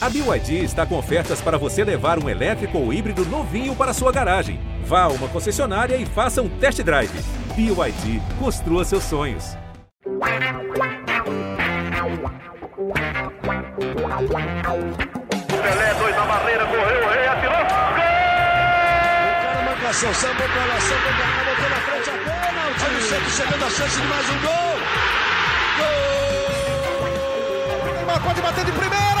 A BYD está com ofertas para você levar um elétrico ou híbrido novinho para sua garagem. Vá a uma concessionária e faça um test drive. BYD, construa seus sonhos. Pelé, dois na barreira, correu, o rei atirou. Gol! O cara pra lá, sambou pra cá, botou na frente a bola. O time sempre chegando a chance de mais um gol. Gol! Neymar pode bater de primeira.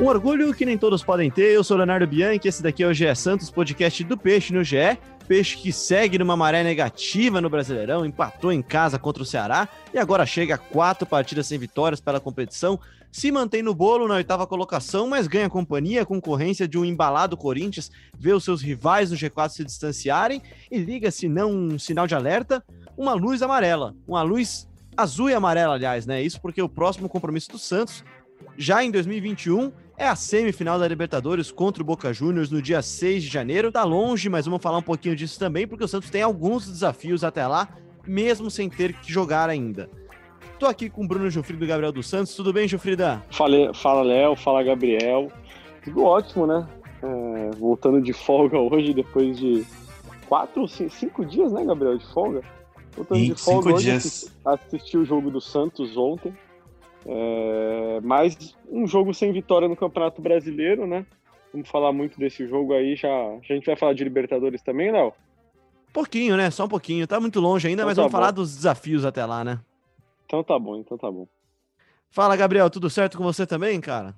Um orgulho que nem todos podem ter. Eu sou Leonardo Bianchi, esse daqui é o GE Santos, podcast do Peixe no GE. Peixe que segue numa maré negativa no Brasileirão, empatou em casa contra o Ceará e agora chega a quatro partidas sem vitórias pela competição. Se mantém no bolo na oitava colocação, mas ganha companhia, concorrência de um embalado Corinthians, vê os seus rivais no G4 se distanciarem e liga, se não um sinal de alerta, uma luz amarela. Uma luz azul e amarela, aliás, né? Isso porque o próximo compromisso do Santos, já em 2021, é a semifinal da Libertadores contra o Boca Juniors no dia 6 de janeiro. Tá longe, mas vamos falar um pouquinho disso também, porque o Santos tem alguns desafios até lá, mesmo sem ter que jogar ainda. Tô aqui com o Bruno Gilfrido e Gabriel dos Santos. Tudo bem, Gilfrida? Fala, fala Léo, fala Gabriel. Tudo ótimo, né? É, voltando de folga hoje, depois de quatro, cinco dias, né, Gabriel, de folga? Voltando de folga cinco hoje, dias. assisti o jogo do Santos ontem. É, mas um jogo sem vitória no Campeonato Brasileiro, né? Vamos falar muito desse jogo aí. Já, já a gente vai falar de Libertadores também, Léo? Pouquinho, né? Só um pouquinho. Tá muito longe ainda, Então mas tá vamos falar bom. dos desafios até lá, né? Então tá bom, então tá bom. Fala, Gabriel. Tudo certo com você também, cara?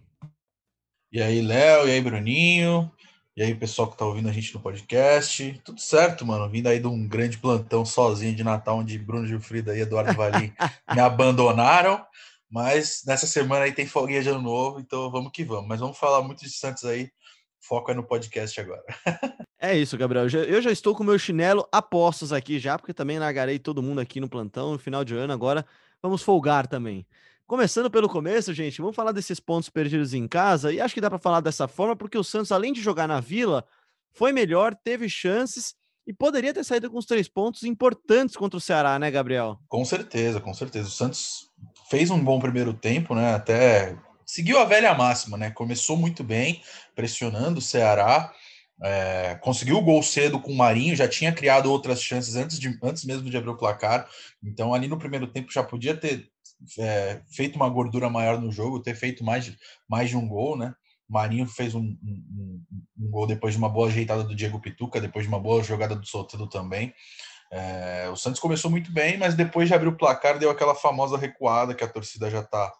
E aí, Léo, e aí, Bruninho, e aí, pessoal que tá ouvindo a gente no podcast. Tudo certo, mano. Vindo aí de um grande plantão sozinho de Natal, onde Bruno Gilfrida e Eduardo Valim me abandonaram. Mas nessa semana aí tem folguinha de ano novo, então vamos que vamos. Mas vamos falar muito de Santos aí. Foco é no podcast agora. É isso, Gabriel. Eu já estou com o meu chinelo a postos aqui já, porque também largarei todo mundo aqui no plantão no final de ano. Agora vamos folgar também. Começando pelo começo, gente, vamos falar desses pontos perdidos em casa. E acho que dá para falar dessa forma, porque o Santos, além de jogar na Vila, foi melhor, teve chances e poderia ter saído com os três pontos importantes contra o Ceará, né, Gabriel? Com certeza, com certeza. O Santos fez um bom primeiro tempo, né? Até seguiu a velha máxima, né? Começou muito bem, pressionando o Ceará. é, conseguiu o gol cedo com o Marinho, já tinha criado outras chances antes, de, antes mesmo de abrir o placar. Então, ali no primeiro tempo já podia ter é, feito uma gordura maior no jogo, ter feito mais de, mais de um gol, né? Marinho fez um, um- um- um gol depois de uma boa ajeitada do Diego Pituca, depois de uma boa jogada do Soteldo também. É, o Santos começou muito bem, mas depois de abrir o placar deu aquela famosa recuada que a torcida já está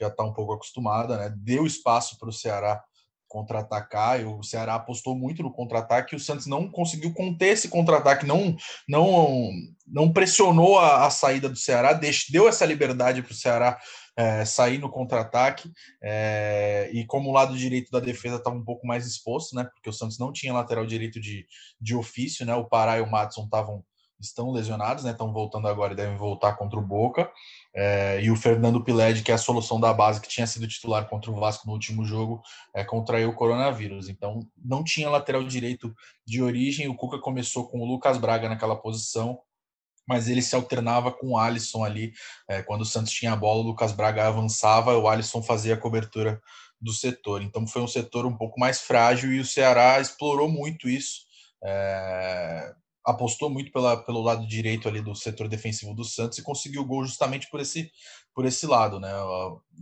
já tá um pouco acostumada, né? Deu espaço para o Ceará contra-atacar. O Ceará apostou muito no contra-ataque e o Santos não conseguiu conter esse contra-ataque, não não não pressionou a, a saída do Ceará, deix- deu essa liberdade para o Ceará é, sair no contra-ataque. é, e como o lado direito da defesa estava um pouco mais exposto, né? Porque o Santos não tinha lateral direito de, de ofício, né? O Pará e o Madison estavam estão lesionados, né? Estão voltando agora e devem voltar contra o Boca. É, e o Fernando Piled, que é a solução da base, que tinha sido titular contra o Vasco no último jogo, é, contraiu o coronavírus. Então, não tinha lateral direito de origem. O Cuca começou com o Lucas Braga naquela posição, mas ele se alternava com o Alisson ali. É, quando o Santos tinha a bola, o Lucas Braga avançava, o Alisson fazia a cobertura do setor. Então, foi um setor um pouco mais frágil e o Ceará explorou muito isso. É, apostou muito pela, pelo lado direito ali do setor defensivo do Santos e conseguiu o gol justamente por esse, por esse lado, né?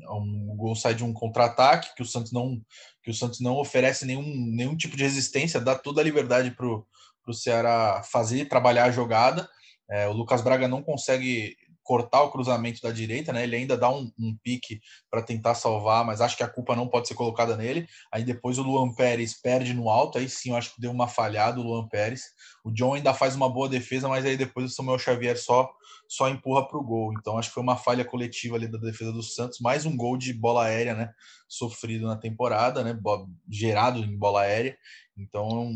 Um, o gol sai de um contra-ataque que o Santos não que o Santos não oferece nenhum, nenhum tipo de resistência, dá toda a liberdade para o Ceará fazer trabalhar a jogada. É, o Lucas Braga não consegue cortar o cruzamento da direita, né? Ele ainda dá um, um pique para tentar salvar, mas acho que a culpa não pode ser colocada nele. Aí depois o Luan Pérez perde no alto, aí sim eu acho que deu uma falhada o Luan Pérez. O John ainda faz uma boa defesa, mas aí depois o Samuel Xavier só só empurra para o gol. Então acho que foi uma falha coletiva ali da defesa do Santos, mais um gol de bola aérea, né? Sofrido na temporada, né? Gerado em bola aérea. Então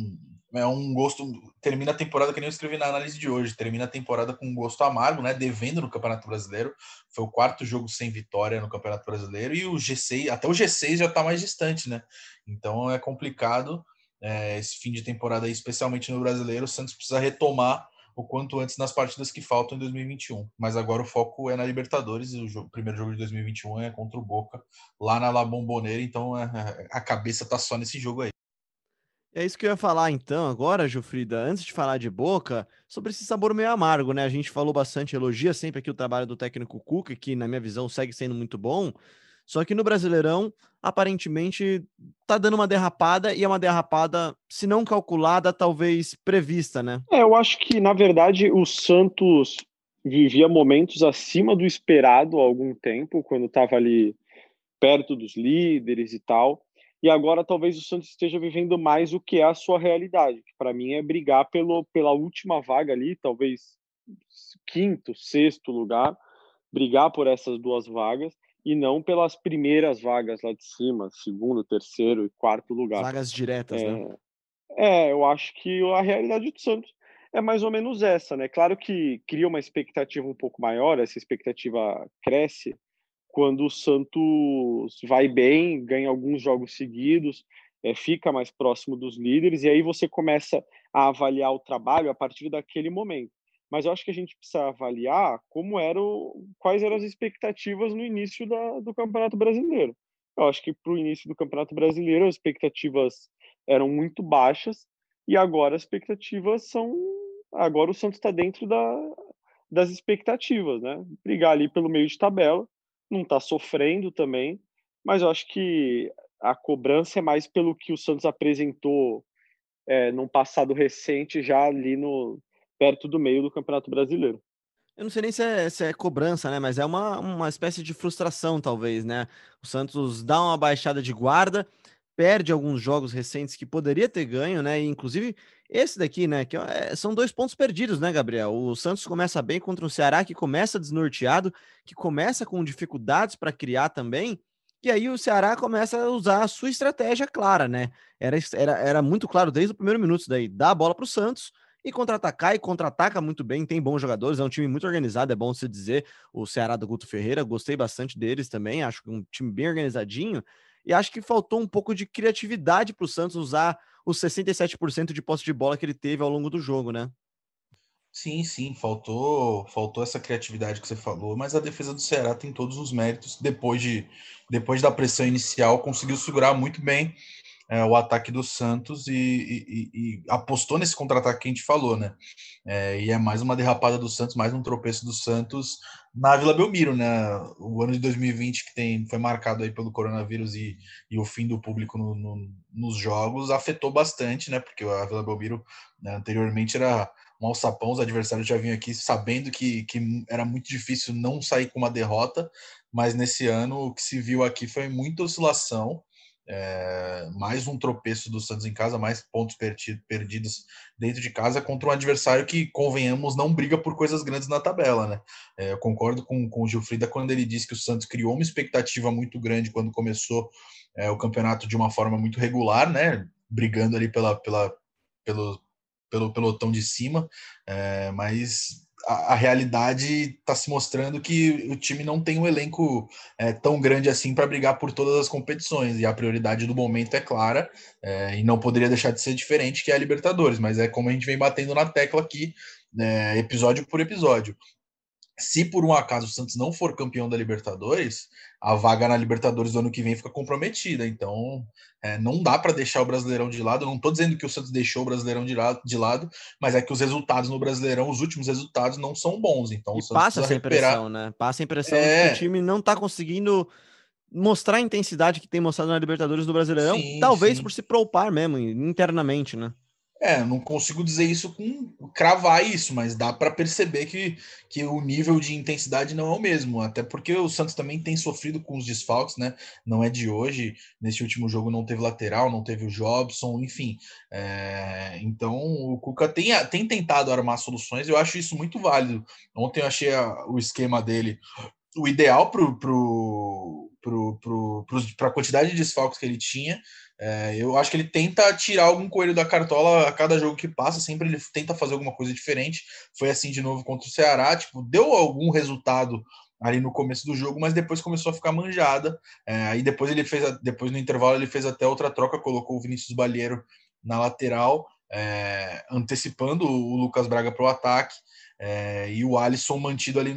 é um gosto. Termina a temporada que nem eu escrevi na análise de hoje. Termina a temporada com um gosto amargo, né? Devendo no Campeonato Brasileiro. Foi o quarto jogo sem vitória no Campeonato Brasileiro e o G6, até o G6 já está mais distante, né? Então é complicado é, esse fim de temporada, aí, especialmente no Brasileiro. O Santos precisa retomar o quanto antes nas partidas que faltam em 2021. Mas agora o foco é na Libertadores o, jogo, primeiro jogo de 2021 é contra o Boca, lá na La Bombonera, então é, é, a cabeça tá só nesse jogo aí. É isso que eu ia falar então agora, Jufrida, antes de falar de Boca, sobre esse sabor meio amargo, né? A gente falou bastante, elogia sempre aqui o trabalho do técnico Cuca, que na minha visão segue sendo muito bom, só que no Brasileirão, aparentemente, tá dando uma derrapada e é uma derrapada, se não calculada, talvez prevista, né? É, eu acho que, na verdade, o Santos vivia momentos acima do esperado há algum tempo, quando estava ali perto dos líderes e tal. E agora talvez o Santos esteja vivendo mais o que é a sua realidade, que para mim é brigar pelo, pela última vaga ali, talvez quinto, sexto lugar, brigar por essas duas vagas e não pelas primeiras vagas lá de cima, segundo, terceiro e quarto lugar. Vagas diretas, é, né? É, eu acho que a realidade do Santos é mais ou menos essa, né? Claro que cria uma expectativa um pouco maior, essa expectativa cresce quando o Santos vai bem, ganha alguns jogos seguidos, é, fica mais próximo dos líderes, e aí você começa a avaliar o trabalho a partir daquele momento mas eu acho que a gente precisa avaliar como eram, quais eram as expectativas no início da, do Campeonato Brasileiro. Eu acho que para o início do Campeonato Brasileiro as expectativas eram muito baixas e agora as expectativas são, agora o Santos está dentro da, das expectativas, né? Brigar ali pelo meio de tabela, não está sofrendo também, mas eu acho que a cobrança é mais pelo que o Santos apresentou é, num passado recente já ali no perto do meio do Campeonato Brasileiro. Eu não sei nem se é, se é, cobrança, né? Mas é uma, uma espécie de frustração, talvez, né? O Santos dá uma baixada de guarda, perde alguns jogos recentes que poderia ter ganho, né? E, inclusive, esse daqui, né? Que é, são dois pontos perdidos, né, Gabriel? O Santos começa bem contra o Ceará, que começa desnorteado, que começa com dificuldades para criar também. E aí o Ceará começa a usar a sua estratégia clara, né? Era, era, era muito claro desde o primeiro minuto daí. Dá a bola para o Santos e contra-atacar e contra-ataca muito bem, tem bons jogadores, é um time muito organizado, é bom se dizer. O Ceará do Guto Ferreira, gostei bastante deles também, acho que um time bem organizadinho. E acho que faltou um pouco de criatividade para o Santos usar os 67% de posse de bola que ele teve ao longo do jogo, né? Sim, sim, faltou, faltou essa criatividade que você falou, mas a defesa do Ceará tem todos os méritos. Depois de depois da pressão inicial, conseguiu segurar muito bem é, o ataque do Santos e, e, e apostou nesse contra-ataque que a gente falou, né? É, e é mais uma derrapada do Santos, mais um tropeço do Santos na Vila Belmiro, né? O ano de 2020 que tem, foi marcado aí pelo coronavírus e, e o fim do público no, no, nos jogos afetou bastante, né? Porque a Vila Belmiro né, anteriormente era um alçapão, os adversários já vinham aqui sabendo que, que era muito difícil não sair com uma derrota, mas nesse ano o que se viu aqui foi muita oscilação é, mais um tropeço do Santos em casa, mais pontos perdidos dentro de casa contra um adversário que, convenhamos, não briga por coisas grandes na tabela, né? É, eu concordo com, com o Gilfrida quando ele disse que o Santos criou uma expectativa muito grande quando começou é, o campeonato de uma forma muito regular, né? Brigando ali pela, pela, pelo, pelo pelotão de cima, é, mas a, realidade está se mostrando que o time não tem um elenco é, tão grande assim para brigar por todas as competições. E a prioridade do momento é clara é, e não poderia deixar de ser diferente que é a Libertadores, mas é como a gente vem batendo na tecla aqui, né, episódio por episódio se por um acaso o Santos não for campeão da Libertadores, a vaga na Libertadores do ano que vem fica comprometida. Então, é, não dá para deixar o Brasileirão de lado. não estou dizendo que o Santos deixou o Brasileirão de lado, de lado, mas é que os resultados no Brasileirão, os últimos resultados, não são bons. Então, e passa essa recuperar... impressão, né? Passa a impressão é... que o time não está conseguindo mostrar a intensidade que tem mostrado na Libertadores do Brasileirão, sim, talvez sim. por se poupar mesmo internamente, né? É, não consigo dizer isso com cravar isso, mas dá para perceber que, que o nível de intensidade não é o mesmo, até porque o Santos também tem sofrido com os desfalques, né? Não é de hoje. Nesse último jogo não teve lateral, não teve o Jobson, enfim. É, então o Cuca tem, tem tentado armar soluções, eu acho isso muito válido. Ontem eu achei a, o esquema dele o ideal para pro, pro, pro, pro, a quantidade de desfalques que ele tinha. É, eu acho que ele tenta tirar algum coelho da cartola a cada jogo que passa, sempre ele tenta fazer alguma coisa diferente. Foi assim de novo contra o Ceará, tipo, deu algum resultado ali no começo do jogo, mas depois começou a ficar manjada. É, aí depois ele fez, depois no intervalo ele fez até outra troca, colocou o Vinícius Balheiro na lateral é, antecipando o Lucas Braga para o ataque. É, e o Alisson mantido ali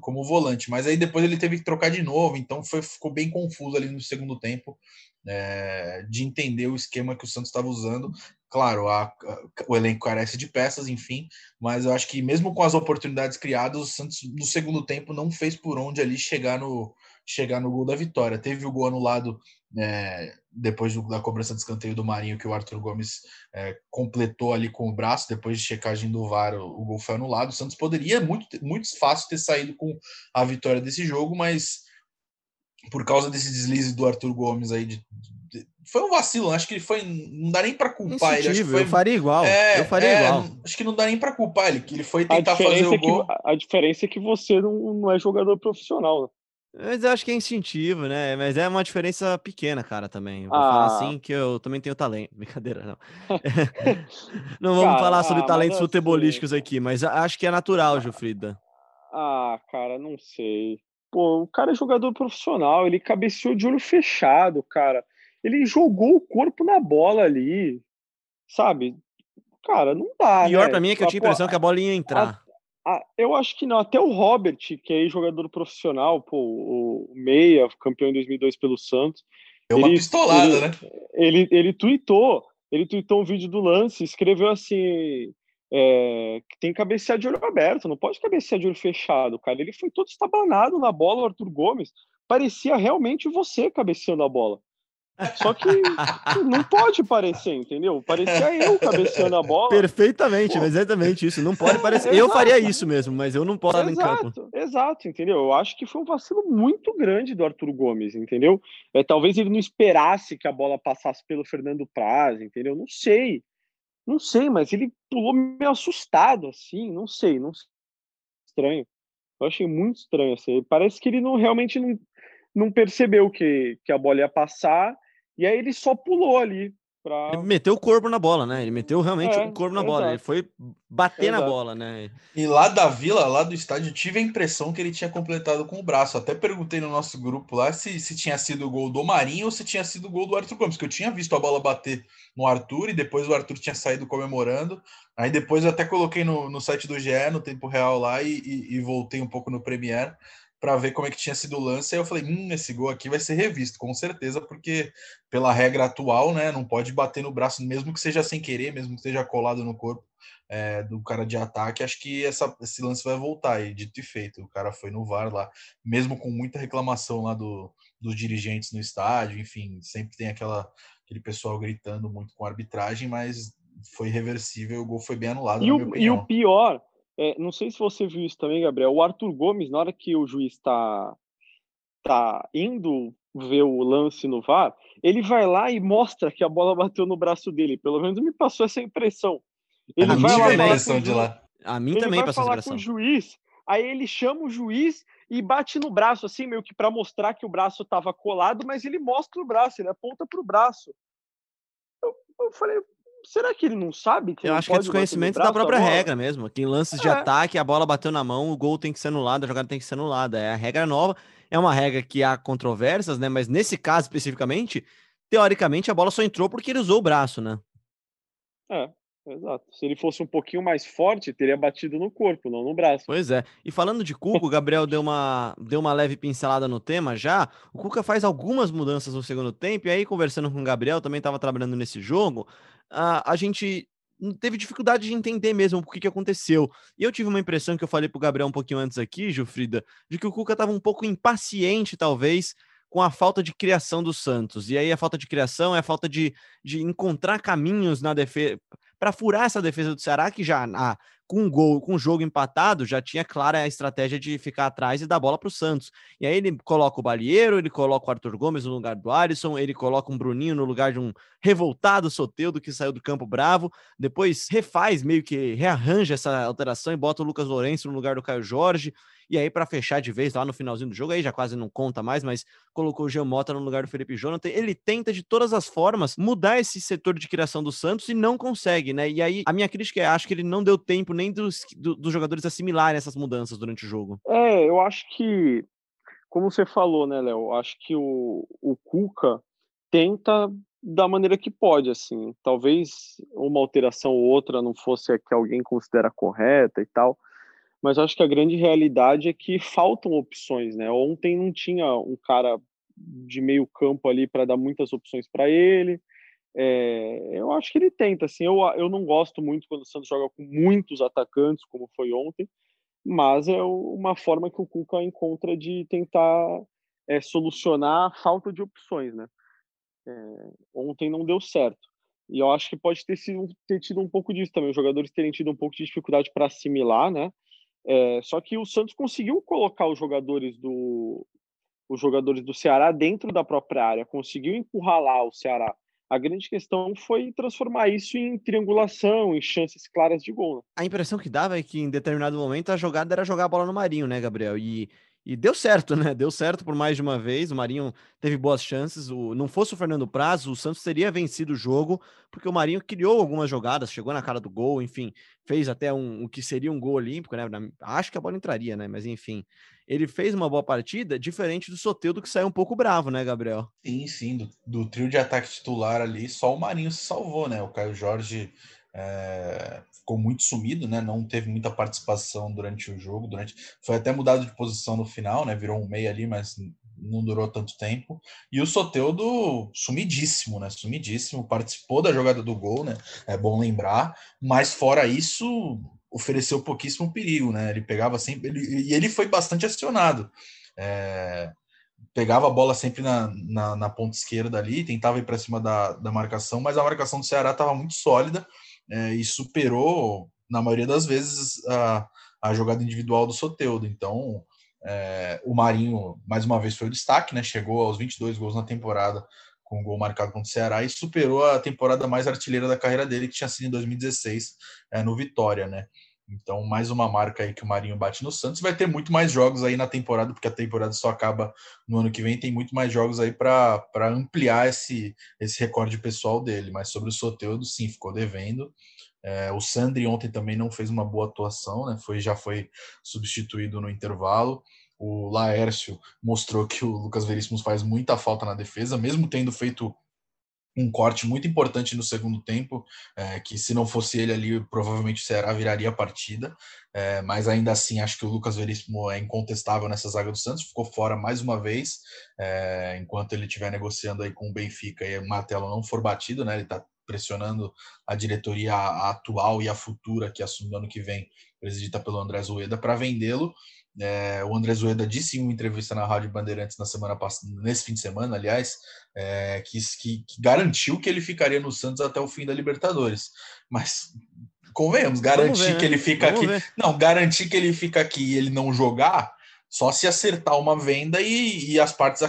como volante, mas aí depois ele teve que trocar de novo, então foi, ficou bem confuso ali no segundo tempo é, de entender o esquema que o Santos estava usando. Claro, a, a, o elenco carece de peças, enfim, mas eu acho que mesmo com as oportunidades criadas, o Santos no segundo tempo não fez por onde ali chegar no, chegar no gol da vitória. Teve o gol anulado é, depois do, da cobrança de escanteio do Marinho, que o Arthur Gomes é, completou ali com o braço, depois de checagem do VAR, o, o, gol foi anulado. O Santos poderia muito, muito fácil ter saído com a vitória desse jogo, mas por causa desse deslize do Arthur Gomes aí de, de, foi um vacilo, acho que ele foi. Não dá nem para culpar ele. Acho que foi, eu faria igual. É, eu faria é, igual. Acho que não dá nem para culpar ele, que ele foi tentar fazer o é gol. Que, a diferença é que você não, não é jogador profissional. Mas eu acho que é instintivo, né? Mas é uma diferença pequena, cara, também. Eu vou ah. falar assim que eu também tenho talento. Brincadeira, não. não vamos cara, falar sobre ah, talentos futebolísticos assim... aqui, mas acho que é natural, Gilfrida. Ah, cara, não sei. Pô, o cara é jogador profissional, ele cabeceou de olho fechado, cara. Ele jogou o corpo na bola ali, sabe? Cara, não dá. Pior né? pra mim é que eu tinha a impressão que a bola ia entrar. Ah, eu acho que não. Até o Robert, que é jogador profissional, pô, o Meia, campeão em 2002 pelo Santos. É uma ele, pistolada, ele, né? Ele, ele tweetou, ele tweetou um vídeo do lance, escreveu assim, é, que tem que cabecear de olho aberto, não pode cabecear de olho fechado, cara. Ele foi todo estabanado na bola, o Arthur Gomes. Parecia realmente você cabeceando a bola. Só que não pode parecer, entendeu? Parecia eu cabeceando a bola. Perfeitamente, Pô. exatamente isso. Não pode parecer. eu faria isso mesmo, mas eu não posso exato, estar em campo. Exato, entendeu? Eu acho que foi um vacilo muito grande do Arthur Gomes, entendeu? É, talvez ele não esperasse que a bola passasse pelo Fernando Praz, entendeu? Não sei. Não sei, mas ele pulou meio assustado, assim, não sei, não sei. Estranho. Eu achei muito estranho, assim. Parece que ele não realmente não, não percebeu que, que a bola ia passar e aí ele só pulou ali. Pra... Ele meteu o corpo na bola, né? Ele meteu realmente é, o corpo na exato. bola. Ele foi bater exato. na bola, né? E lá da vila, lá do estádio, tive a impressão que ele tinha completado com o braço. Até perguntei no nosso grupo lá se, se tinha sido o gol do Marinho ou se tinha sido o gol do Arthur Gomes, que eu tinha visto a bola bater no Arthur e depois o Arthur tinha saído comemorando. Aí depois eu até coloquei no, no site do GE, no tempo real lá, e, e, e voltei um pouco no Premiere para ver como é que tinha sido o lance. Aí eu falei, hum, esse gol aqui vai ser revisto, com certeza, porque pela regra atual, né, não pode bater no braço, mesmo que seja sem querer, mesmo que esteja colado no corpo é, do cara de ataque. Acho que essa, esse lance vai voltar. E dito e feito, o cara foi no VAR lá, mesmo com muita reclamação lá do, dos dirigentes no estádio, enfim, sempre tem aquela, aquele pessoal gritando muito com a arbitragem, mas foi reversível, o gol foi bem anulado. E, o, e o pior é, não sei se você viu isso também, Gabriel. O Arthur Gomes, na hora que o juiz está tá indo ver o lance no VAR, ele vai lá e mostra que a bola bateu no braço dele. Pelo menos me passou essa impressão. Ele a vai lá impressão de lá. A mim ele também vai passou falar essa impressão. com o juiz, aí ele chama o juiz e bate no braço, assim, meio que para mostrar que o braço estava colado, mas ele mostra o braço, ele aponta para o braço. Eu, eu falei, será que ele não sabe? Que eu acho que é desconhecimento da própria regra mesmo. Que em lances é. de ataque, a bola bateu na mão, o gol tem que ser anulado, a jogada tem que ser anulada. É a regra nova, é uma regra que há controvérsias, né? Mas nesse caso especificamente, teoricamente a bola só entrou porque ele usou o braço, né? É, Exato. Se ele fosse um pouquinho mais forte, teria batido no corpo, não no braço. Pois é. E falando de Cuca, o Gabriel deu uma, deu uma leve pincelada no tema já. O Cuca faz algumas mudanças no segundo tempo, e aí, conversando com o Gabriel, também estava trabalhando nesse jogo a, a gente teve dificuldade de entender mesmo o que, que aconteceu. E eu tive uma impressão que eu falei pro Gabriel um pouquinho antes aqui, Gilfrida, de que o Cuca estava um pouco impaciente, talvez, com a falta de criação do Santos. E aí a falta de criação é a falta de, de encontrar caminhos na defesa para furar essa defesa do Ceará, que já ah, com um gol, com o jogo empatado, já tinha clara a estratégia de ficar atrás e dar bola para o Santos. E aí ele coloca o Balieiro, ele coloca o Arthur Gomes no lugar do Alisson, ele coloca um Bruninho no lugar de um revoltado Soteudo que saiu do campo bravo, depois refaz, meio que rearranja essa alteração e bota o Lucas Lourenço no lugar do Caio Jorge. E aí, para fechar de vez lá no finalzinho do jogo, aí já quase não conta mais, mas colocou o Geomota no lugar do Felipe Jonathan. Ele tenta de todas as formas mudar esse setor de criação do Santos e não consegue, né? E aí, a minha crítica é: acho que ele não deu tempo nem dos, do, dos jogadores assimilarem essas mudanças durante o jogo. É, eu acho que, como você falou, né, Léo? Acho que o, o Cuca tenta da maneira que pode, assim. Talvez uma alteração ou outra não fosse a que alguém considera correta e tal, mas acho que a grande realidade é que faltam opções, né? Ontem não tinha um cara de meio campo ali para dar muitas opções para ele. É, eu acho que ele tenta, assim. Eu, eu não gosto muito quando o Santos joga com muitos atacantes, como foi ontem, mas é uma forma que o Cuca encontra de tentar é, solucionar a falta de opções, né? É, ontem não deu certo. E eu acho que pode ter, sido, ter tido um pouco disso também, os jogadores terem tido um pouco de dificuldade para assimilar, né? É, só que o Santos conseguiu colocar os jogadores do os jogadores do Ceará dentro da própria área, conseguiu encurralar o Ceará. A grande questão foi transformar isso em triangulação, em chances claras de gol. Né? A impressão que dava é que em determinado momento a jogada era jogar a bola no Marinho, né, Gabriel? E e deu certo, né? Deu certo por mais de uma vez. O Marinho teve boas chances. O, não fosse o Fernando Praz, o Santos teria vencido o jogo, porque o Marinho criou algumas jogadas, chegou na cara do gol, enfim, fez até um, o que seria um gol olímpico, né? Acho que a bola entraria, né? Mas enfim, ele fez uma boa partida, diferente do Soteudo, que saiu um pouco bravo, né, Gabriel? Sim, sim. Do, do trio de ataque titular ali, só o Marinho se salvou, né? O Caio Jorge é, ficou muito sumido, né? Não teve muita participação durante o jogo, durante foi até mudado de posição no final, né? Virou um meio ali, mas não durou tanto tempo. E o Soteudo sumidíssimo, né? Sumidíssimo, participou da jogada do gol, né? É bom lembrar, mas fora isso, ofereceu pouquíssimo perigo, né? Ele pegava sempre ele, e ele foi bastante acionado. É, pegava a bola sempre na, na, na ponta esquerda ali, tentava ir para cima da, da marcação, mas a marcação do Ceará estava muito sólida é, e superou, na maioria das vezes, a, a jogada individual do Soteudo. Então, é, o Marinho, mais uma vez, foi o destaque, né? Chegou aos 22 gols na temporada com um gol marcado contra o Ceará e superou a temporada mais artilheira da carreira dele, que tinha sido em 2016, é, no Vitória, né? Então, mais uma marca aí que o Marinho bate no Santos. Vai ter muito mais jogos aí na temporada, porque a temporada só acaba no ano que vem. Tem muito mais jogos aí para ampliar esse, esse recorde pessoal dele. Mas sobre o Soteudo, sim, ficou devendo. É, o Sandri ontem também não fez uma boa atuação, né? Foi, já foi substituído no intervalo. O Laércio mostrou que o Lucas Veríssimo faz muita falta na defesa, mesmo tendo feito um corte muito importante no segundo tempo, é, que se não fosse ele ali, provavelmente o Ceará viraria a partida, é, mas ainda assim acho que o Lucas Veríssimo é incontestável nessa zaga do Santos, ficou fora mais uma vez, é, enquanto ele estiver negociando aí com o Benfica e o martelo não for batido, né, ele está pressionando a diretoria atual e a futura que assume no ano que vem, presidida pelo André Zueda, para vendê-lo, é, o André Zueda disse em uma entrevista na Rádio Bandeirantes na semana passada, nesse fim de semana, aliás, é, que, que, que, garantiu que ele ficaria no Santos até o fim da Libertadores. Mas convenhamos, garantir ver, que né? ele fica Vamos aqui. Ver. Não, garantir que ele fica aqui e ele não jogar, só se acertar uma venda e, e as partes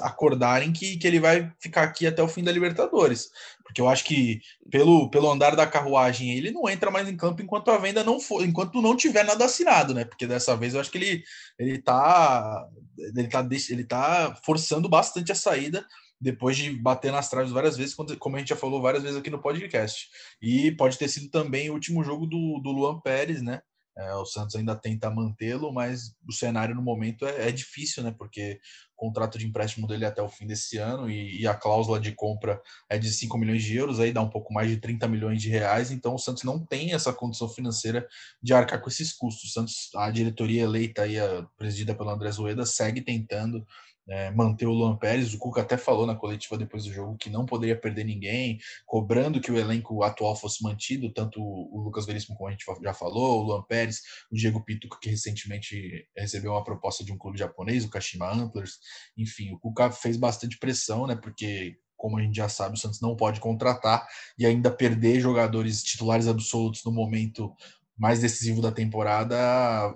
acordarem que, que ele vai ficar aqui até o fim da Libertadores. Porque eu acho que pelo, pelo andar da carruagem ele não entra mais em campo enquanto a venda não for, enquanto não tiver nada assinado, né? Porque dessa vez eu acho que ele ele tá ele tá, ele tá forçando bastante a saída depois de bater nas traves várias vezes, como a gente já falou várias vezes aqui no podcast. E pode ter sido também o último jogo do, do Luan Pérez, né? É, o Santos ainda tenta mantê-lo, mas o cenário no momento é, é, difícil, né? Porque o contrato de empréstimo dele é até o fim desse ano e, e, a cláusula de compra é de 5 milhões de euros, aí dá um pouco mais de 30 milhões de reais. Então o Santos não tem essa condição financeira de arcar com esses custos. O Santos, a diretoria eleita aí, presidida pelo André Zoeda, segue tentando é, manter o Luan Pérez. O Cuca até falou na coletiva depois do jogo que não poderia perder ninguém, cobrando que o elenco atual fosse mantido, tanto o Lucas Veríssimo, como a gente já falou, o Luan Pérez, o Diego Pinto, que recentemente recebeu uma proposta de um clube japonês, o Kashima Antlers. Enfim, o Cuca fez bastante pressão, né? Porque como a gente já sabe, o Santos não pode contratar e ainda perder jogadores titulares absolutos no momento mais decisivo da temporada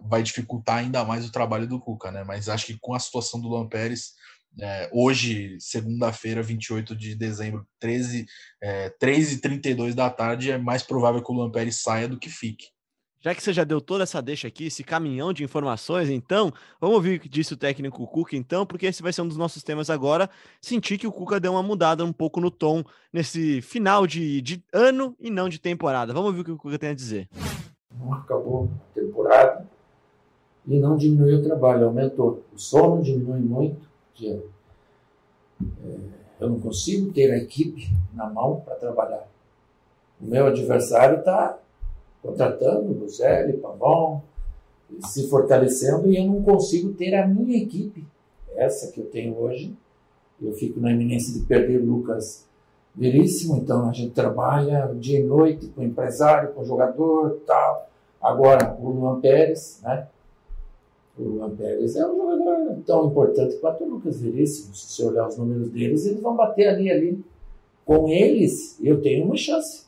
vai dificultar ainda mais o trabalho do Cuca, né? Mas acho que com a situação do Luan Pérez, é, hoje, segunda-feira, 28 de dezembro, 13, é, 3h32 da tarde, é mais provável que o Luan Pérez saia do que fique. Já que você já deu toda essa deixa aqui, esse caminhão de informações, então, vamos ouvir o que disse o técnico Cuca, então, porque esse vai ser um dos nossos temas agora. Senti que o Cuca deu uma mudada um pouco no tom nesse final de, de ano e não de temporada. Vamos ouvir o que o Cuca tem a dizer não acabou a temporada e não diminuiu o trabalho, aumentou. O sono diminui muito, é, Eu não consigo ter a equipe na mão para trabalhar. O meu adversário está contratando Luzelli, Pavão, se fortalecendo e eu não consigo ter a minha equipe, essa que eu tenho hoje. Eu fico na iminência de perder Lucas Veríssimo, então a gente trabalha dia e noite com empresário, com jogador tal. Agora, o Luan Pérez, né? O Luan Pérez é um jogador tão importante quanto o Lucas Veríssimo. Se você olhar os números deles, eles vão bater ali ali. Com eles, eu tenho uma chance.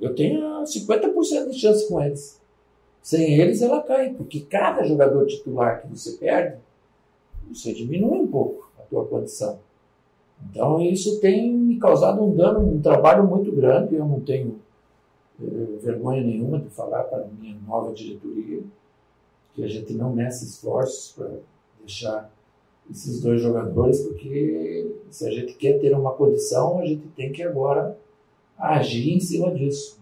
Eu tenho 50% de chance com eles. Sem eles, ela cai, porque cada jogador titular que você perde, você diminui um pouco a tua condição. Então, isso tem me causado um dano, um trabalho muito grande. Eu não tenho eh, vergonha nenhuma de falar para a minha nova diretoria que a gente não meça esforços para deixar esses dois jogadores, porque se a gente quer ter uma condição, a gente tem que agora agir em cima disso.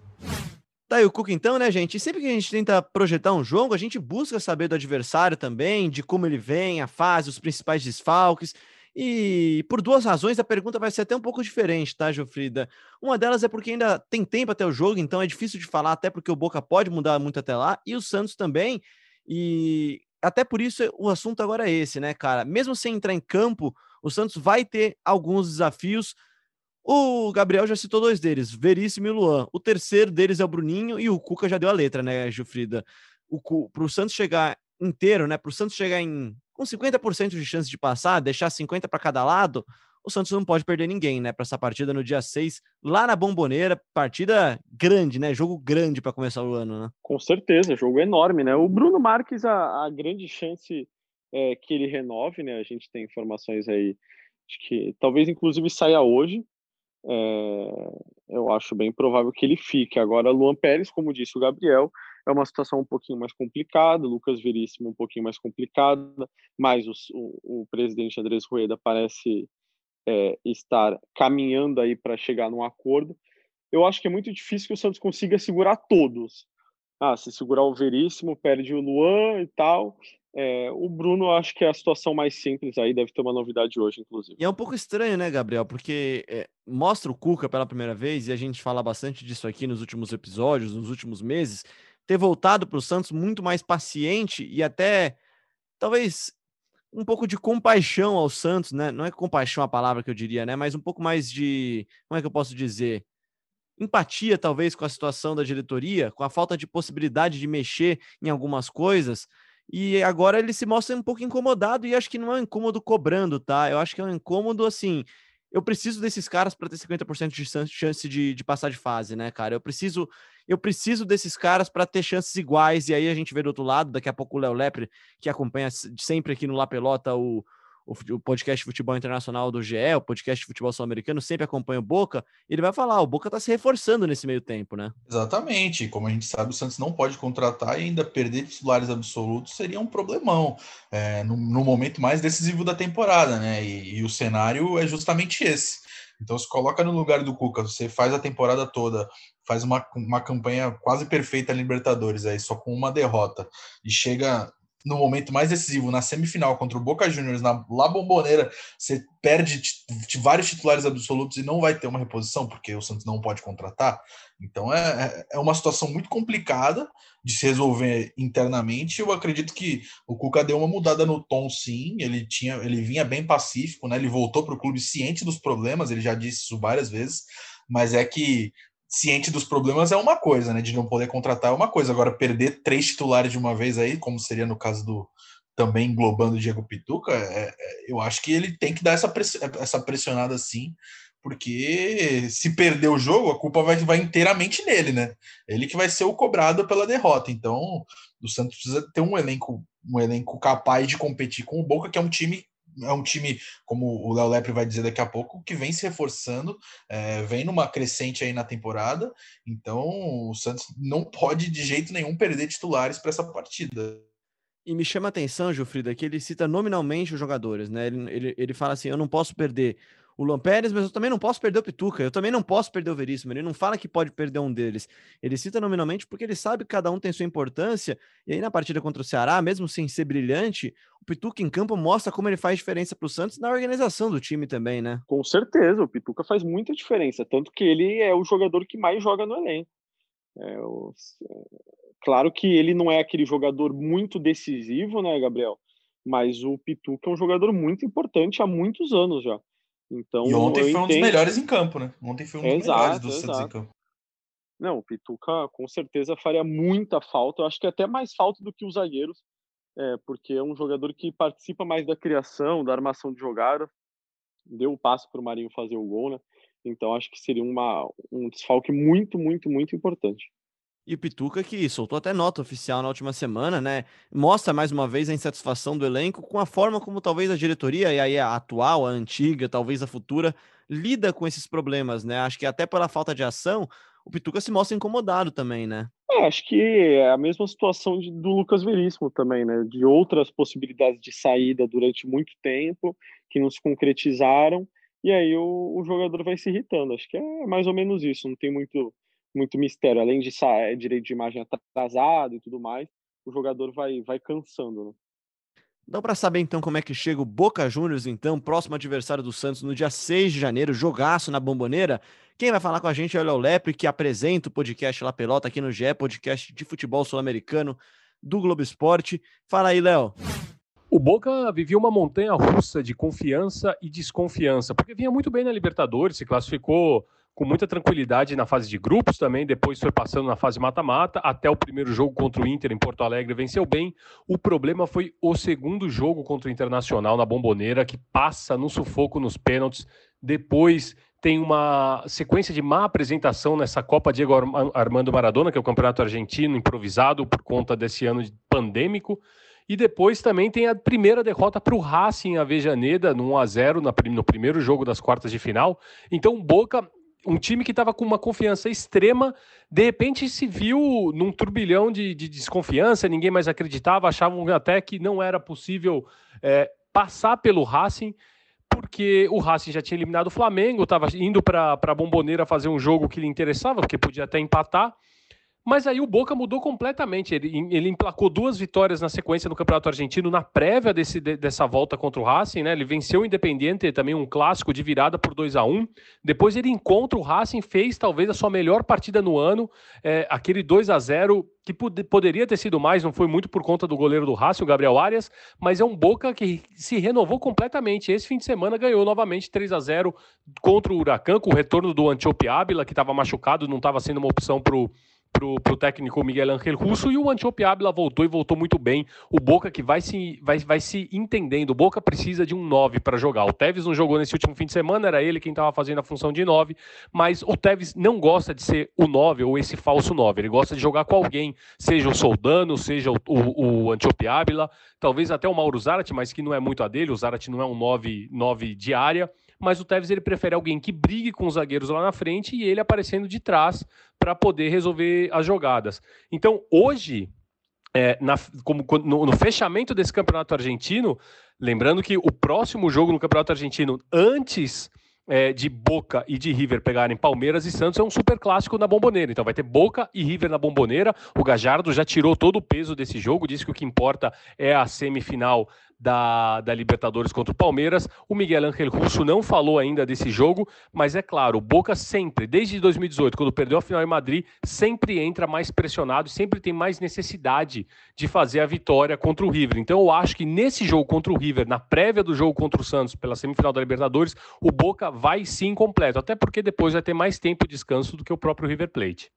Tá aí o Cuca então, né, gente? E sempre que a gente tenta projetar um jogo, a gente busca saber do adversário também, de como ele vem, a fase, os principais desfalques. E por duas razões a pergunta vai ser até um pouco diferente, tá, Jofrida? Uma delas é porque ainda tem tempo até o jogo, então é difícil de falar, até porque o Boca pode mudar muito até lá, e o Santos também. E até por isso o assunto agora é esse, né, cara? Mesmo sem entrar em campo, o Santos vai ter alguns desafios o Gabriel já citou dois deles, Veríssimo e Luan. O terceiro deles é o Bruninho e o Cuca já deu a letra, né, Gilfrida? Para o Santos chegar inteiro, né? Para o Santos chegar em com 50% de chance de passar, deixar 50 para cada lado, o Santos não pode perder ninguém, né? Para essa partida no dia 6, lá na Bomboneira, partida grande, né? Jogo grande para começar o ano, né? Com certeza, jogo enorme, né? O Bruno Marques, a, a grande chance é que ele renove, né? A gente tem informações aí de que talvez inclusive saia hoje, é, eu acho bem provável que ele fique. Agora, Luan Pérez, como disse o Gabriel, é uma situação um pouquinho mais complicada, Lucas Veríssimo um pouquinho mais complicada, mas o, o, o presidente Andrés Rueda parece é, estar caminhando aí para chegar num acordo. Eu acho que é muito difícil que o Santos consiga segurar todos. Ah, se segurar o Veríssimo, perde o Luan e tal. É, o Bruno, acho que é a situação mais simples aí, deve ter uma novidade hoje, inclusive. E é um pouco estranho, né, Gabriel? Porque é, mostra o Cuca pela primeira vez, e a gente fala bastante disso aqui nos últimos episódios, nos últimos meses, ter voltado para o Santos muito mais paciente e até talvez um pouco de compaixão ao Santos, né? Não é compaixão a palavra que eu diria, né? Mas um pouco mais de. Como é que eu posso dizer? Empatia, talvez, com a situação da diretoria, com a falta de possibilidade de mexer em algumas coisas. E agora ele se mostra um pouco incomodado e acho que não é um incômodo cobrando, tá? Eu acho que é um incômodo assim. Eu preciso desses caras para ter 50% de chance de, de passar de fase, né, cara? Eu preciso eu preciso desses caras para ter chances iguais. E aí a gente vê do outro lado, daqui a pouco o Léo Lepre, que acompanha sempre aqui no La Pelota o, o, podcast Futebol Internacional do GE, o podcast Futebol Sul-Americano, sempre acompanha o Boca, ele vai falar, o Boca está se reforçando nesse meio tempo, né? Exatamente. Como a gente sabe, o Santos não pode contratar e ainda perder titulares absolutos seria um problemão é, no, no, momento mais decisivo da temporada, né? E, e o cenário é justamente esse. Então, se coloca no lugar do Cuca, você faz a temporada toda, faz uma, uma campanha quase perfeita Libertadores aí, só com uma derrota, e chega no momento mais decisivo, na semifinal contra o Boca Juniors, na La Bombonera, você perde vários titulares absolutos e não vai ter uma reposição, porque o Santos não pode contratar. Então é, é, é uma situação muito complicada de se resolver internamente. Eu acredito que o Cuca deu uma mudada no tom, sim. Ele tinha, ele vinha bem pacífico, né? Ele voltou para o clube ciente dos problemas, ele já disse isso várias vezes, mas é que ciente dos problemas é uma coisa, né? De não poder contratar é uma coisa. Agora, perder três titulares de uma vez aí, como seria no caso do também englobando o Diego Pituca, é, é, eu acho que ele tem que dar essa, press, essa pressionada sim, porque se perder o jogo, a culpa vai, vai inteiramente nele, né? Ele que vai ser o cobrado pela derrota. Então, o Santos precisa ter um elenco, um elenco capaz de competir com o Boca, que é um time é um time, como o Léo Lepre vai dizer daqui a pouco, que vem se reforçando, é, vem numa crescente aí na temporada, então o Santos não pode de jeito nenhum perder titulares para essa partida. E me chama a atenção, Gilfrida, que ele cita nominalmente os jogadores, né? Ele, ele, ele fala assim: eu não posso perder o Luan Pérez, mas eu também não posso perder o Pituca, eu também não posso perder o Veríssimo. Ele não fala que pode perder um deles. Ele cita nominalmente porque ele sabe que cada um tem sua importância. E aí, na partida contra o Ceará, mesmo sem ser brilhante, o Pituca em campo mostra como ele faz diferença para o Santos na organização do time também, né? Com certeza, o Pituca faz muita diferença. Tanto que ele é o jogador que mais joga no elenco. É, o... Claro que ele não é aquele jogador muito decisivo, né, Gabriel? Mas o Pituca é um jogador muito importante há muitos anos já. Então, e ontem foi um dos melhores em campo, né? Ontem foi um dos exato, melhores do Santos em campo. Não, o Pituca com certeza faria muita falta. Eu acho que até mais falta do que os zagueiros, é, porque é um jogador que participa mais da criação, da armação de jogada. Deu o passo para o Marinho fazer o gol, né? Então acho que seria uma, um desfalque muito, muito, muito importante. E o Pituca, que soltou até nota oficial na última semana, né? Mostra mais uma vez a insatisfação do elenco com a forma como talvez a diretoria, e aí a atual, a antiga, talvez a futura, lida com esses problemas, né? Acho que até pela falta de ação, o Pituca se mostra incomodado também, né? É, acho que é a mesma situação de, do Lucas Veríssimo também, né? De outras possibilidades de saída durante muito tempo que não se concretizaram, e aí o, o jogador vai se irritando. Acho que é mais ou menos isso, não tem muito muito mistério. Além de é, direito de imagem atrasado e tudo mais, o jogador vai, vai cansando, né? Dá para saber então como é que chega o Boca Juniors, então, próximo adversário do Santos no dia 6 de janeiro, jogaço na Bomboneira. Quem vai falar com a gente é o Léo Lepre, que apresenta o podcast La Pelota aqui no GE, podcast de futebol sul-americano do Globo Esporte. Fala aí, Léo. O Boca vivia uma montanha russa de confiança e desconfiança, porque vinha muito bem na Libertadores, se classificou com muita tranquilidade na fase de grupos também, depois foi passando na fase mata-mata, até o primeiro jogo contra o Inter em Porto Alegre venceu bem. O problema foi o segundo jogo contra o Internacional na Bomboneira, que passa no sufoco nos pênaltis, depois tem uma sequência de má apresentação nessa Copa Diego Armando Maradona, que é o campeonato argentino improvisado por conta desse ano pandêmico. E depois também tem a primeira derrota para o Racing em Avejaneda, no 1 a 0 no primeiro jogo das quartas de final. Então, Boca um time que estava com uma confiança extrema, de repente se viu num turbilhão de, de desconfiança, ninguém mais acreditava, achavam até que não era possível é, passar pelo Racing, porque o Racing já tinha eliminado o Flamengo, estava indo para a Bomboneira fazer um jogo que lhe interessava, porque podia até empatar. Mas aí o Boca mudou completamente. Ele, ele emplacou duas vitórias na sequência no Campeonato Argentino, na prévia desse, dessa volta contra o Racing, né? Ele venceu o Independiente, também um clássico de virada por 2 a 1 Depois ele encontra o Racing, fez talvez a sua melhor partida no ano, é, aquele 2 a 0 que poderia ter sido mais, não foi muito por conta do goleiro do Racing, o Gabriel Arias, mas é um Boca que se renovou completamente. Esse fim de semana ganhou novamente 3 a 0 contra o Huracan, com o retorno do Antiope Ávila, que estava machucado, não estava sendo uma opção para o pro, pro técnico Miguel Ángel Russo e o Antiope Ávila voltou e voltou muito bem. O Boca que vai se, vai, vai se entendendo. O Boca precisa de um 9 para jogar. O Tevez não jogou nesse último fim de semana, era ele quem estava fazendo a função de 9, mas o Tevez não gosta de ser o 9 ou esse falso 9. Ele gosta de jogar com alguém, seja o Soldano, seja o, o, o Antiope Ávila, talvez até o Mauro Zarate, mas que não é muito a dele. O Zarate não é um 9, 9 de área mas o Tevez ele prefere alguém que brigue com os zagueiros lá na frente e ele aparecendo de trás para poder resolver as jogadas. Então, hoje, é, na, como, no, no, fechamento desse campeonato argentino, lembrando que o próximo jogo no campeonato argentino, antes é, de Boca e de River pegarem Palmeiras e Santos, é um super clássico na Bomboneira. Então vai ter Boca e River na Bomboneira. O Gajardo já tirou todo o peso desse jogo, disse que o que importa é a semifinal da, da Libertadores contra o Palmeiras. O Miguel Ángel Russo não falou ainda desse jogo, mas é claro, o Boca sempre, desde 2018, quando perdeu a final em Madrid, sempre entra mais pressionado, sempre tem mais necessidade de fazer a vitória contra o River. Então eu acho que nesse jogo contra o River, na prévia do jogo contra o Santos pela semifinal da Libertadores, o Boca vai sim completo, até porque depois vai ter mais tempo de descanso do que o próprio River Plate.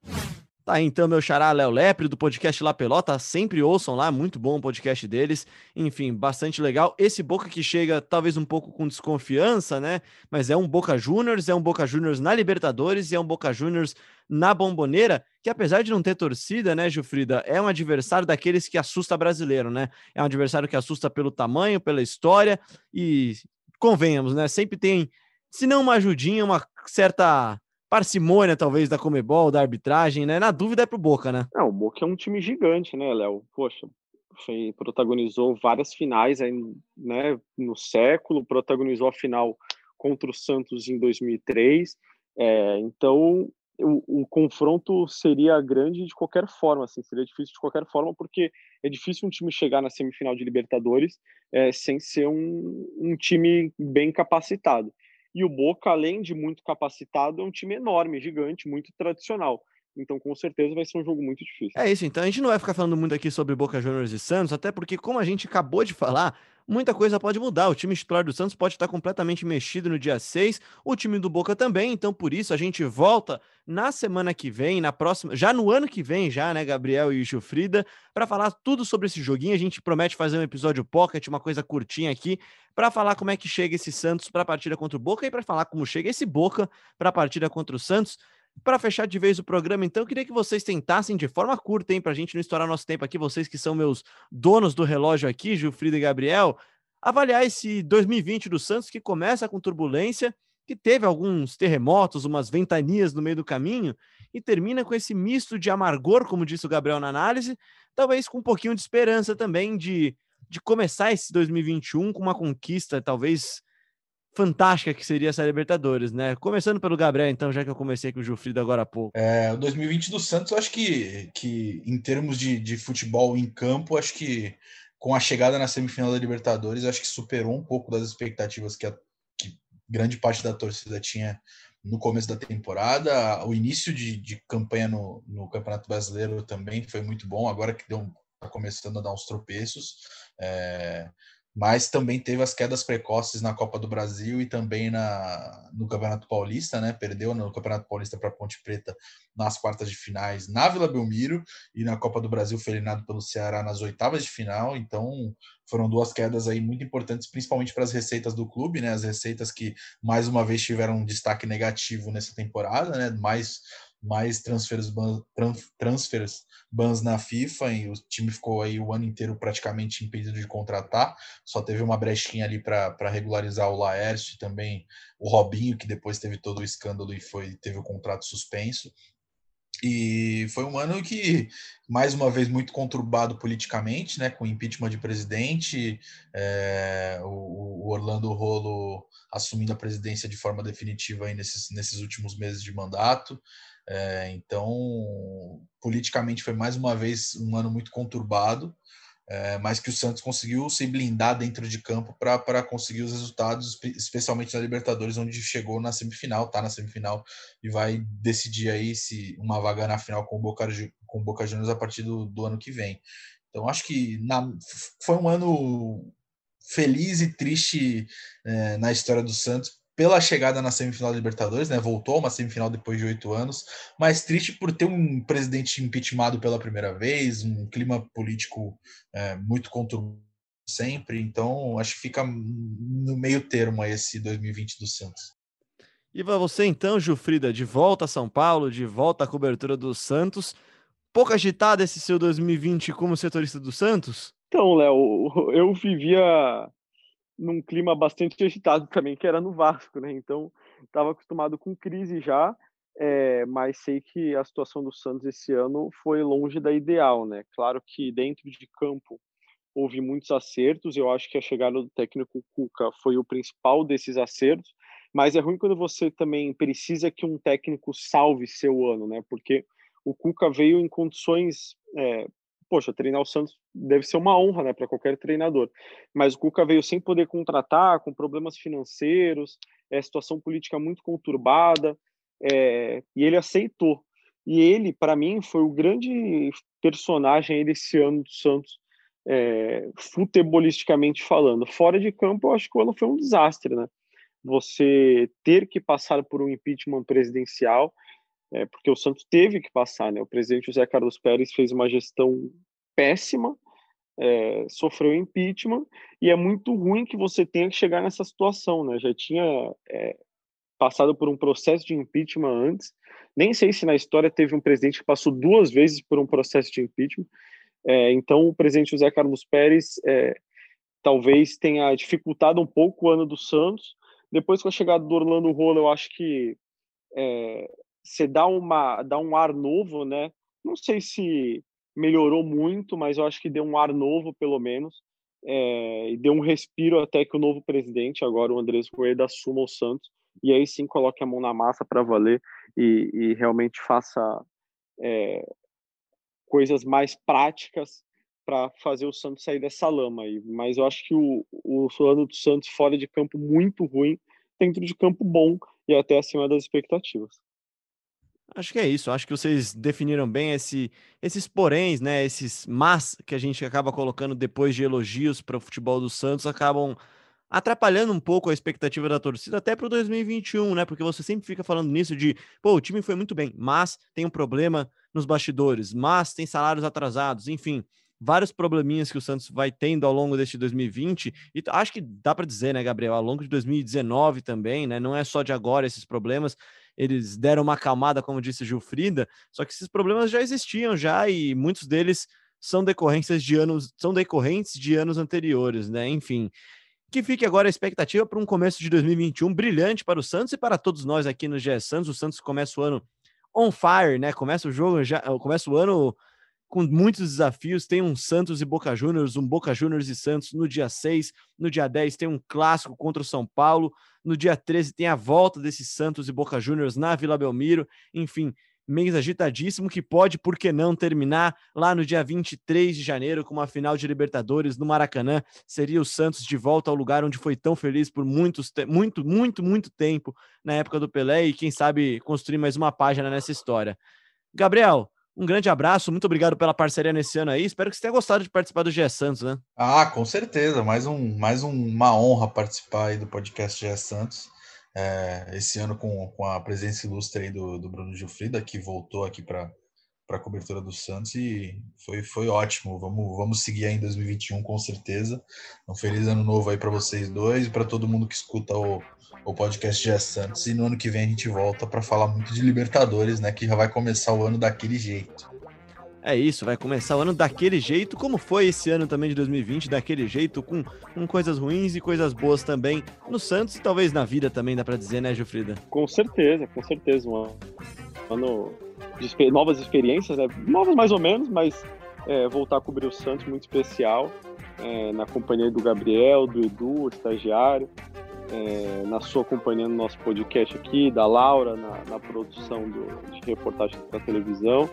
Tá então, meu xará Léo Lepre, do podcast La Pelota, sempre ouçam lá, muito bom o podcast deles. Enfim, bastante legal. Esse Boca que chega talvez um pouco com desconfiança, né? Mas é um Boca Juniors, é um Boca Juniors na Libertadores e é um Boca Juniors na Bomboneira, que apesar de não ter torcida, né, Gilfrida, é um adversário daqueles que assusta brasileiro, né? É um adversário que assusta pelo tamanho, pela história e convenhamos, né? Sempre tem, se não uma ajudinha, uma certa parcimônia, talvez, da Comebol, da arbitragem, né? Na dúvida é pro Boca, né? Não, o Boca é um time gigante, né, Léo? Poxa, foi, protagonizou várias finais aí, né, no século, protagonizou a final contra o Santos em 2003. É, então, o, o, confronto seria grande de qualquer forma, assim, seria difícil de qualquer forma, porque é difícil um time chegar na semifinal de Libertadores é, sem ser um, um time bem capacitado. E o Boca, além de muito capacitado, é um time enorme, gigante, muito tradicional. Então, com certeza, vai ser um jogo muito difícil. É isso, então. A gente não vai ficar falando muito aqui sobre Boca Juniors e Santos, até porque, como a gente acabou de falar, muita coisa pode mudar. O time titular do Santos pode estar completamente mexido no dia 6, o time do Boca também. Então, por isso, a gente volta na semana que vem, na próxima, já no ano que vem, já, né, Gabriel e Gilfrida, para falar tudo sobre esse joguinho. A gente promete fazer um episódio pocket, uma coisa curtinha aqui, para falar como é que chega esse Santos para a partida contra o Boca e para falar como chega esse Boca para a partida contra o Santos. Para fechar de vez o programa, então, eu queria que vocês tentassem de forma curta, hein, para a gente não estourar nosso tempo aqui, vocês que são meus donos do relógio aqui, Gilfrida e Gabriel, avaliar esse 2020 do Santos, que começa com turbulência, que teve alguns terremotos, umas ventanias no meio do caminho, e termina com esse misto de amargor, como disse o Gabriel na análise, talvez com um pouquinho de esperança também de, de começar esse 2021 com uma conquista, talvez fantástica que seria essa Libertadores, né? Começando pelo Gabriel, então, já que eu comecei com o Gilfrido agora há pouco. É, o 2020 do Santos, eu acho que, que em termos de, de futebol em campo, acho que com a chegada na semifinal da Libertadores, acho que superou um pouco das expectativas que, a, que grande parte da torcida tinha no começo da temporada. O início de, de campanha no, no, Campeonato Brasileiro também foi muito bom, agora que deu tá começando a dar uns tropeços. É, mas também teve as quedas precoces na Copa do Brasil e também na, no Campeonato Paulista, né? Perdeu no Campeonato Paulista para Ponte Preta nas quartas de finais na Vila Belmiro e na Copa do Brasil foi eliminado pelo Ceará nas oitavas de final. Então foram duas quedas aí muito importantes, principalmente para as receitas do clube, né? As receitas que mais uma vez tiveram um destaque negativo nessa temporada, né? Mais mais transfers ban, transfers bans na FIFA e o time ficou aí o ano inteiro praticamente impedido de contratar. Só teve uma brechinha ali para regularizar o Laércio e também o Robinho, que depois teve todo o escândalo e foi teve o contrato suspenso. E foi um ano que, mais uma vez, muito conturbado politicamente, né, com impeachment de presidente, é, o, o, Orlando Rolo assumindo a presidência de forma definitiva aí nesses, nesses últimos meses de mandato. É, então, politicamente foi mais uma vez um ano muito conturbado, é, mas que o Santos conseguiu se blindar dentro de campo para conseguir os resultados, especialmente na Libertadores, onde chegou na semifinal, tá na semifinal e vai decidir aí se uma vaga na final com o Boca, com o Boca Juniors a partir do, do ano que vem. Então, acho que na, foi um ano feliz e triste é, na história do Santos pela chegada na semifinal da Libertadores, né? Voltou a uma semifinal depois de oito anos, mas triste por ter um presidente impeachmentado pela primeira vez, um clima político é, muito conturbado sempre. Então, acho que fica no meio termo esse 2020 do Santos. E para você então, Jufrida, de volta a São Paulo, de volta à cobertura do Santos. Pouco agitado esse seu 2020 como setorista do Santos? Então, Léo, eu vivia num clima bastante agitado também, que era no Vasco, né? Então, estava acostumado com crise já, é, mas sei que a situação do Santos esse ano foi longe da ideal, né? Claro que dentro de campo houve muitos acertos, eu acho que a chegada do técnico Cuca foi o principal desses acertos, mas é ruim quando você também precisa que um técnico salve seu ano, né? Porque o Cuca veio em condições é, poxa, treinar o Santos deve ser uma honra, né, para qualquer treinador. Mas o Cuca veio sem poder contratar, com problemas financeiros, é, situação política muito conturbada, é, e ele aceitou. E ele, para mim, foi o grande personagem desse ano do Santos, é, futebolisticamente falando. Fora de campo, eu acho que o ano foi um desastre, né? Você ter que passar por um impeachment presidencial é, porque o Santos teve que passar, né? O presidente José Carlos Pérez fez uma gestão péssima, é, sofreu impeachment, e é muito ruim que você tenha que chegar nessa situação, né? Já tinha é, passado por um processo de impeachment antes, nem sei se na história teve um presidente que passou duas vezes por um processo de impeachment, é, então o presidente José Carlos Pérez é, talvez tenha dificultado um pouco o ano do Santos, depois com a chegada do Orlando Rolo, eu acho que é, você dá uma dá um ar novo, né? Não sei se melhorou muito, mas eu acho que deu um ar novo pelo menos. é, e dê um respiro até que o novo presidente, agora o Andrés Rueda, assuma o Santos e aí sim coloque a mão na massa para valer e, e, realmente faça é, coisas mais práticas para fazer o Santos sair dessa lama aí. Mas eu acho que o, o ano do Santos fora de campo muito ruim, dentro de campo bom e até acima das expectativas. Acho que é isso. Acho que vocês definiram bem esse, esses poréns, né? Esses mas que a gente acaba colocando depois de elogios para o futebol do Santos acabam atrapalhando um pouco a expectativa da torcida até para o 2021, né? Porque você sempre fica falando nisso de, pô, o time foi muito bem, mas tem um problema nos bastidores, mas tem salários atrasados, enfim, vários probleminhas que o Santos vai tendo ao longo deste 2020 e acho que dá para dizer, né, Gabriel, ao longo de 2019 também, né? Não é só de agora esses problemas, eles deram uma acalmada, como disse Gilfrida, só que esses problemas já existiam já e muitos deles são decorrências de anos, são decorrentes de anos anteriores, né? Enfim, que fique agora a expectativa para um começo de 2021 brilhante para o Santos e para todos nós aqui no GE Santos. O Santos começa o ano on fire, né? Começa o jogo já, começa o ano com muitos desafios. Tem um Santos e Boca Juniors, um Boca Juniors e Santos no dia 6, no dia 10 tem um clássico contra o São Paulo, no dia 13 tem a volta desses Santos e Boca Juniors na Vila Belmiro. Enfim, mês agitadíssimo que pode, por que não, terminar lá no dia 23 de janeiro com uma final de Libertadores no Maracanã. Seria o Santos de volta ao lugar onde foi tão feliz por muitos, muito, muito, muito tempo na época do Pelé e quem sabe construir mais uma página nessa história. Gabriel, um grande abraço, muito obrigado pela parceria nesse ano aí. Espero que você tenha gostado de participar do GE Santos, né? Ah, com certeza. Mais, um, mais um, uma honra participar aí do podcast GE Santos é, esse ano com, com a presença ilustre aí do, do Bruno Gilfrida, que voltou aqui para a cobertura do Santos e foi, foi ótimo. Vamos, vamos seguir aí em 2021 com certeza. Um feliz ano novo aí para vocês dois e para todo mundo que escuta o, o podcast GE Santos. E no ano que vem a gente volta para falar muito de Libertadores, né? Que já vai começar o ano daquele jeito. É isso, vai começar o ano daquele jeito, como foi esse ano também de 2020, daquele jeito, com, com coisas ruins e coisas boas também no Santos e talvez na vida também, dá para dizer, né, Gilfrida? Com certeza, com certeza. Um ano de novas experiências, né? Novas mais ou menos, mas é, voltar a cobrir o Santos muito especial, é, na companhia do Gabriel, do Edu, o estagiário, é, na sua companhia no nosso podcast aqui, da Laura, na, na produção do, de reportagem para televisão.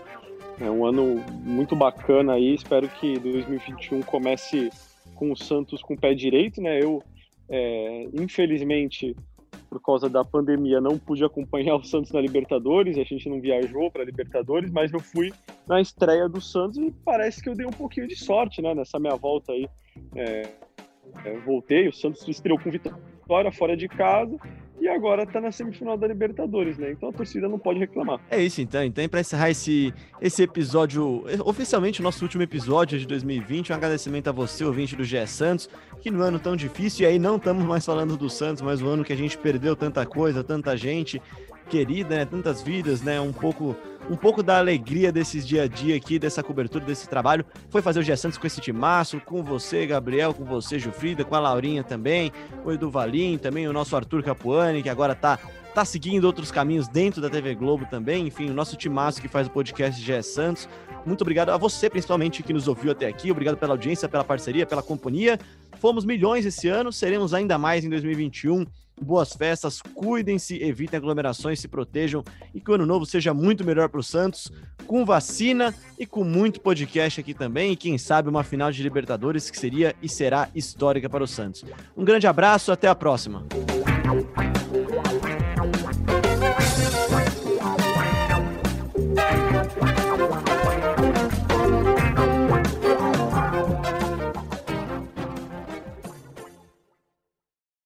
É um ano muito bacana aí. Espero que 2021 comece com o Santos com o pé direito, né? Eu, é, infelizmente, por causa da pandemia, não pude acompanhar o Santos na Libertadores. A gente não viajou para Libertadores, mas eu fui na estreia do Santos e parece que eu dei um pouquinho de sorte, né? Nessa minha volta aí. É, é, voltei, o Santos estreou com vitória fora de casa e agora tá na semifinal da Libertadores, né? Então a torcida não pode reclamar. É isso então. Então, para encerrar esse, esse episódio, oficialmente o nosso último episódio de 2020, um agradecimento a você, ouvinte do GE Santos, que no ano tão difícil, e aí não estamos mais falando do Santos, mas o ano que a gente perdeu tanta coisa, tanta gente querida, né? Tantas vidas, né? Um pouco um pouco da alegria desses dia a dia aqui, dessa cobertura, desse trabalho, foi fazer o Gia Santos com esse timaço, com você, Gabriel, com você, Jufrida, com a Laurinha também, o Edu Valim, também o nosso Arthur Capuani, que agora tá, tá seguindo outros caminhos dentro da TV Globo também, enfim, o nosso timaço que faz o podcast Gia Santos. Muito obrigado a você, principalmente, que nos ouviu até aqui. Obrigado pela audiência, pela parceria, pela companhia. Fomos milhões esse ano, seremos ainda mais em 2021 boas festas, cuidem-se, evitem aglomerações, se protejam e que o ano novo seja muito melhor para o Santos, com vacina e com muito podcast aqui também, e quem sabe uma final de Libertadores que seria e será histórica para o Santos. Um grande abraço, até a próxima.